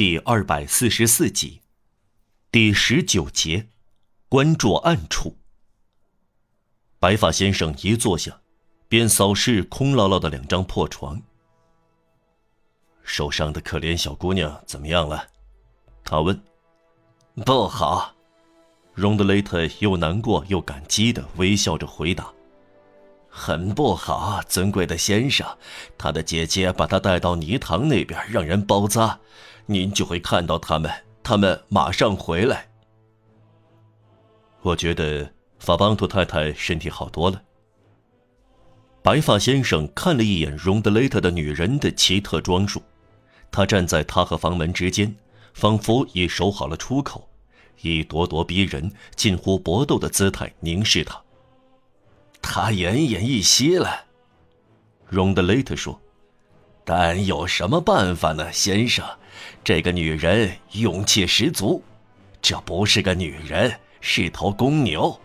第二百四十四集，第十九节，关注暗处。白发先生一坐下，便扫视空落落的两张破床。受伤的可怜小姑娘怎么样了？他问。不好，荣德雷特又难过又感激的微笑着回答。很不好，尊贵的先生，他的姐姐把他带到泥塘那边，让人包扎，您就会看到他们，他们马上回来。我觉得法邦图太太身体好多了。白发先生看了一眼荣德雷特的女人的奇特装束，他站在他和房门之间，仿佛已守好了出口，以咄咄逼人、近乎搏斗的姿态凝视他。他奄奄一息了，荣德雷特说：“但有什么办法呢，先生？这个女人勇气十足，这不是个女人，是头公牛。”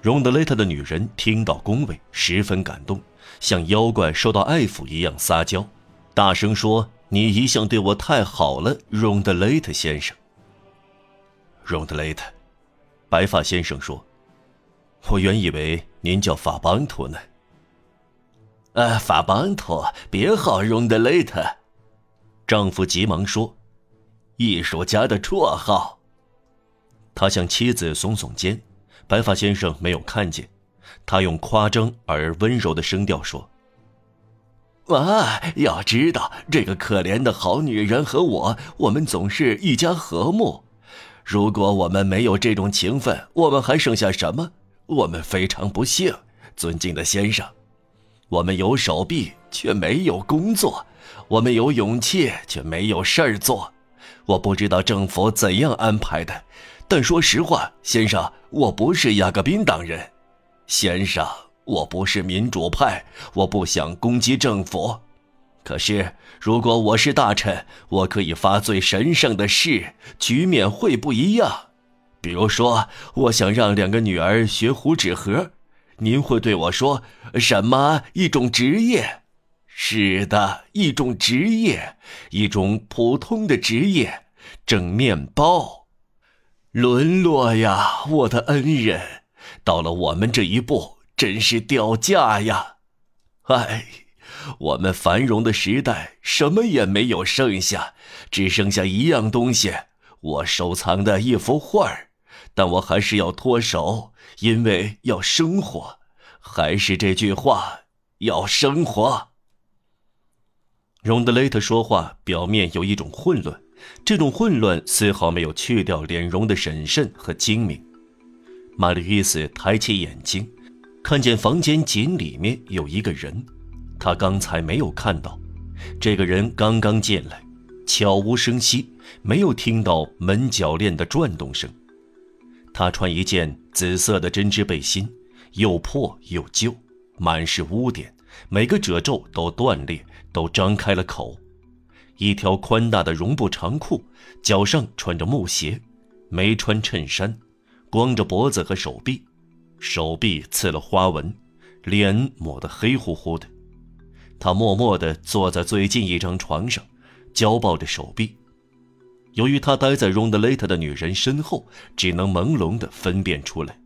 荣德雷特的女人听到恭维，十分感动，像妖怪受到爱抚一样撒娇，大声说：“你一向对我太好了，荣德雷特先生。”荣德雷特，白发先生说。我原以为您叫法邦图呢。呃，法邦托，别号荣德雷特。丈夫急忙说：“艺术家的绰号。”他向妻子耸耸肩，白发先生没有看见。他用夸张而温柔的声调说：“啊，要知道，这个可怜的好女人和我，我们总是一家和睦。如果我们没有这种情分，我们还剩下什么？”我们非常不幸，尊敬的先生，我们有手臂却没有工作，我们有勇气却没有事儿做。我不知道政府怎样安排的，但说实话，先生，我不是雅各宾党人。先生，我不是民主派，我不想攻击政府。可是，如果我是大臣，我可以发最神圣的誓，局面会不一样。比如说，我想让两个女儿学糊纸盒，您会对我说什么？一种职业？是的，一种职业，一种普通的职业，蒸面包。沦落呀，我的恩人，到了我们这一步，真是掉价呀！哎，我们繁荣的时代，什么也没有剩下，只剩下一样东西，我收藏的一幅画儿。但我还是要脱手，因为要生活。还是这句话，要生活。荣德雷特说话表面有一种混乱，这种混乱丝毫没有去掉脸容的审慎和精明。玛丽伊斯抬起眼睛，看见房间井里面有一个人，他刚才没有看到。这个人刚刚进来，悄无声息，没有听到门铰链的转动声。他穿一件紫色的针织背心，又破又旧，满是污点，每个褶皱都断裂，都张开了口。一条宽大的绒布长裤，脚上穿着木鞋，没穿衬衫，光着脖子和手臂，手臂刺了花纹，脸抹得黑乎乎的。他默默地坐在最近一张床上，交抱着手臂。由于他待在荣德雷特的女人身后，只能朦胧地分辨出来。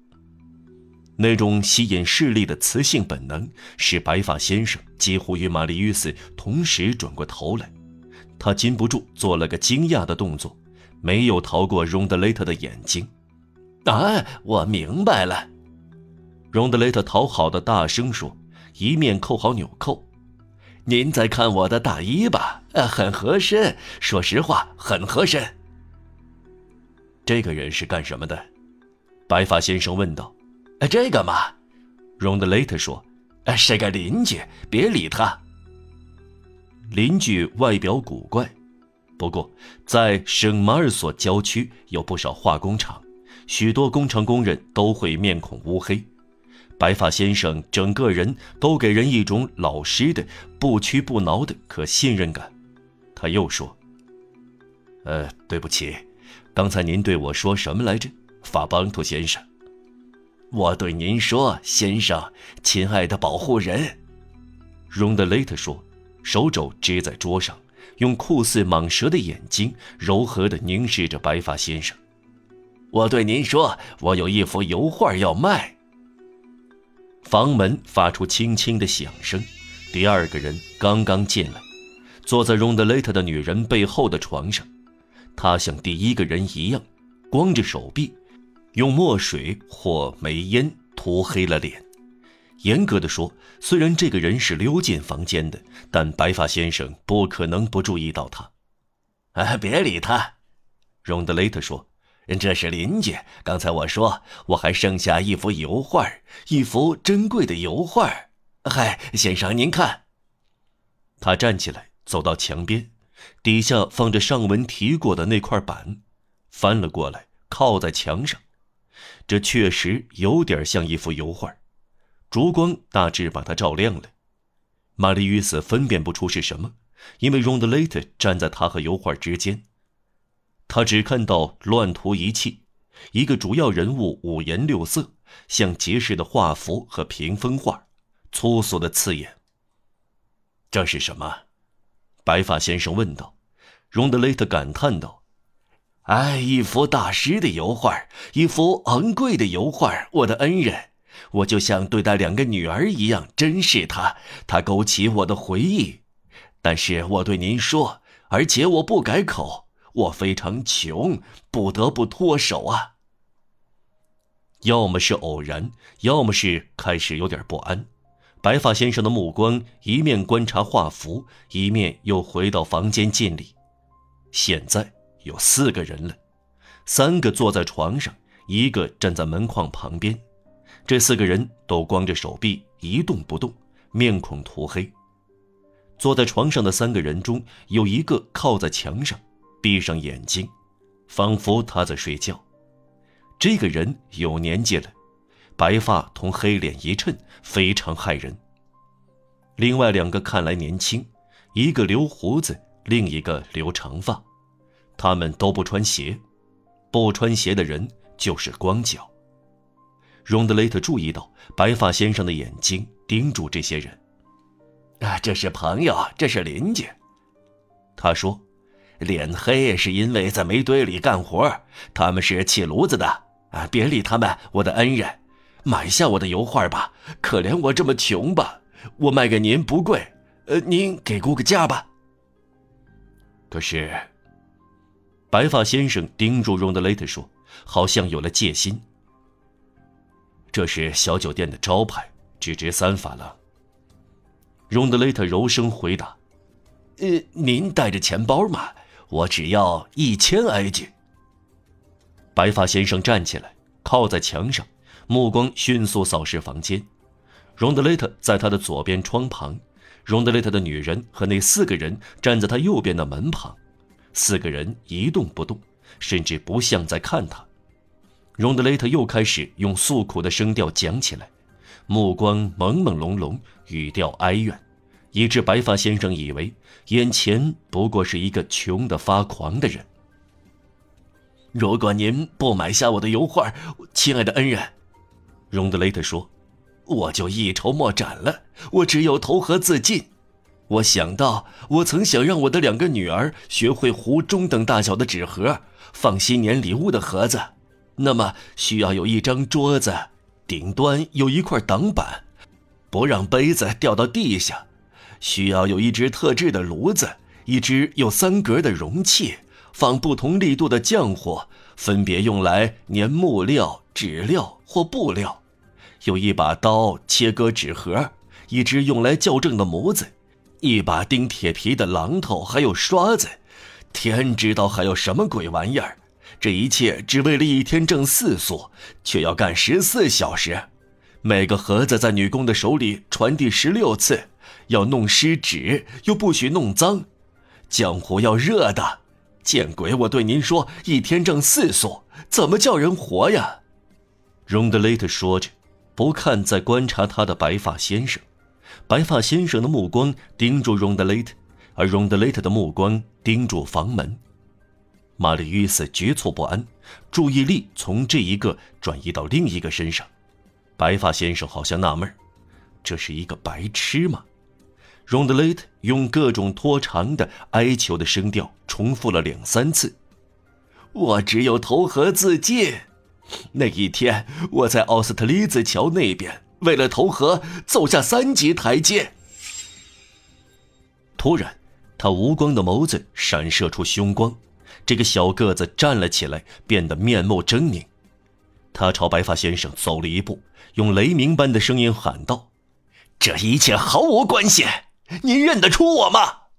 那种吸引视力的雌性本能，使白发先生几乎与玛丽·与斯同时转过头来。他禁不住做了个惊讶的动作，没有逃过荣德雷特的眼睛。啊，我明白了，荣德雷特讨好的大声说，一面扣好纽扣。您再看我的大衣吧，呃，很合身。说实话，很合身。这个人是干什么的？白发先生问道。呃，这个嘛，荣德雷特说，呃，是个邻居，别理他。邻居外表古怪，不过在圣马尔索郊区有不少化工厂，许多工厂工人都会面孔乌黑。白发先生整个人都给人一种老实的、不屈不挠的可信任感。他又说：“呃，对不起，刚才您对我说什么来着，法邦图先生？”我对您说，先生，亲爱的保护人。荣德雷特说，手肘支在桌上，用酷似蟒蛇的眼睛柔和地凝视着白发先生。我对您说，我有一幅油画要卖。房门发出轻轻的响声，第二个人刚刚进来，坐在荣德雷特的女人背后的床上，他像第一个人一样，光着手臂，用墨水或煤烟涂黑了脸。严格的说，虽然这个人是溜进房间的，但白发先生不可能不注意到他。哎，别理他，荣德雷特说。这是邻居。刚才我说我还剩下一幅油画，一幅珍贵的油画。嗨，先生，您看。他站起来，走到墙边，底下放着上文提过的那块板，翻了过来，靠在墙上。这确实有点像一幅油画，烛光大致把它照亮了。玛丽与斯分辨不出是什么，因为荣德雷特站在他和油画之间。他只看到乱涂一气，一个主要人物五颜六色，像结实的画幅和屏风画，粗俗的刺眼。这是什么？白发先生问道。荣德雷特感叹道：“哎，一幅大师的油画，一幅昂贵的油画，我的恩人，我就像对待两个女儿一样珍视它，它勾起我的回忆。但是我对您说，而且我不改口。”我非常穷，不得不脱手啊。要么是偶然，要么是开始有点不安。白发先生的目光一面观察画幅，一面又回到房间进里。现在有四个人了，三个坐在床上，一个站在门框旁边。这四个人都光着手臂，一动不动，面孔涂黑。坐在床上的三个人中，有一个靠在墙上。闭上眼睛，仿佛他在睡觉。这个人有年纪了，白发同黑脸一衬，非常骇人。另外两个看来年轻，一个留胡子，另一个留长发。他们都不穿鞋，不穿鞋的人就是光脚。荣德雷特注意到白发先生的眼睛盯住这些人。啊，这是朋友，这是邻居。他说。脸黑是因为在煤堆里干活，他们是砌炉子的啊！别理他们，我的恩人，买下我的油画吧。可怜我这么穷吧，我卖给您不贵，呃，您给估个价吧。可是，白发先生盯住荣德雷特说，好像有了戒心。这是小酒店的招牌，只值三法郎。荣德雷特柔声回答：“呃，您带着钱包吗？”我只要一千埃吉。白发先生站起来，靠在墙上，目光迅速扫视房间。荣德雷特在他的左边窗旁，荣德雷特的女人和那四个人站在他右边的门旁。四个人一动不动，甚至不像在看他。荣德雷特又开始用诉苦的声调讲起来，目光朦朦胧胧，语调哀怨。以致白发先生以为眼前不过是一个穷得发狂的人。如果您不买下我的油画，亲爱的恩人，荣德雷特说，我就一筹莫展了。我只有投河自尽。我想到，我曾想让我的两个女儿学会糊中等大小的纸盒，放新年礼物的盒子。那么，需要有一张桌子，顶端有一块挡板，不让杯子掉到地下。需要有一只特制的炉子，一只有三格的容器，放不同力度的浆糊，分别用来粘木料、纸料或布料；有一把刀切割纸盒，一只用来校正的模子，一把钉铁皮的榔头，还有刷子。天知道还有什么鬼玩意儿！这一切只为了一天挣四苏，却要干十四小时。每个盒子在女工的手里传递十六次。要弄湿纸，又不许弄脏，浆糊要热的。见鬼！我对您说，一天挣四苏，怎么叫人活呀？荣德雷特说着，不看在观察他的白发先生。白发先生的目光盯住荣德雷特，而荣德雷特的目光盯住房门。玛丽约瑟局促不安，注意力从这一个转移到另一个身上。白发先生好像纳闷这是一个白痴吗？荣德雷特用各种拖长的哀求的声调重复了两三次：“我只有投河自尽。那一天，我在奥斯特利兹桥那边，为了投河走下三级台阶。”突然，他无光的眸子闪射出凶光，这个小个子站了起来，变得面目狰狞。他朝白发先生走了一步，用雷鸣般的声音喊道：“这一切毫无关系。”您认得出我吗？